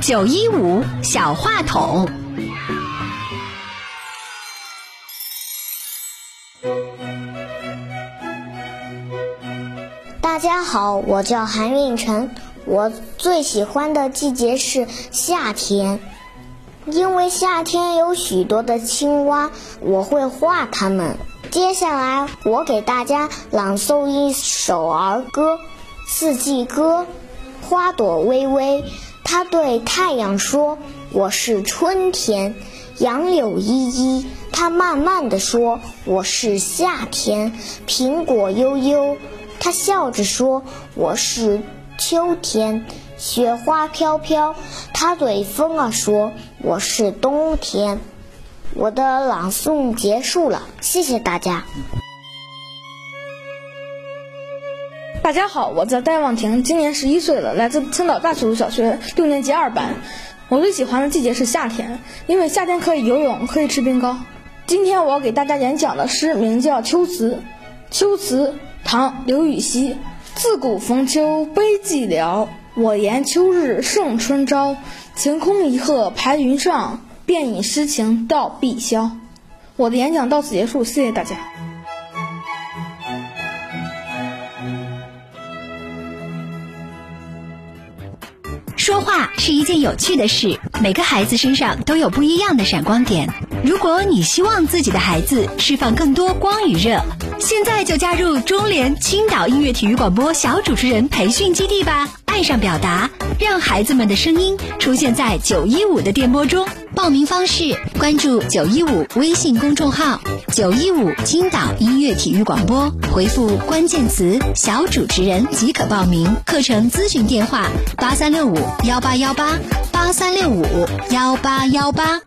九一五小话筒，大家好，我叫韩运晨，我最喜欢的季节是夏天，因为夏天有许多的青蛙，我会画它们。接下来，我给大家朗诵一首儿歌《四季歌》。花朵微微，它对太阳说：“我是春天。”杨柳依依，它慢慢地说：“我是夏天。”苹果悠悠，它笑着说：“我是秋天。”雪花飘飘，它对风儿说：“我是冬天。”我的朗诵结束了，谢谢大家。大家好，我叫戴望婷，今年十一岁了，来自青岛大楚小学六年级二班。我最喜欢的季节是夏天，因为夏天可以游泳，可以吃冰糕。今天我要给大家演讲的诗名叫《秋词》。秋词，唐·刘禹锡。自古逢秋悲寂寥，我言秋日胜春朝。晴空一鹤排云上，便引诗情到碧霄。我的演讲到此结束，谢谢大家。说话是一件有趣的事，每个孩子身上都有不一样的闪光点。如果你希望自己的孩子释放更多光与热，现在就加入中联青岛音乐体育广播小主持人培训基地吧！爱上表达，让孩子们的声音出现在九一五的电波中。报名方式：关注九一五微信公众号“九一五青岛音乐体育广播”，回复关键词“小主持人”即可报名。课程咨询电话：八三六五幺八幺八八三六五幺八幺八。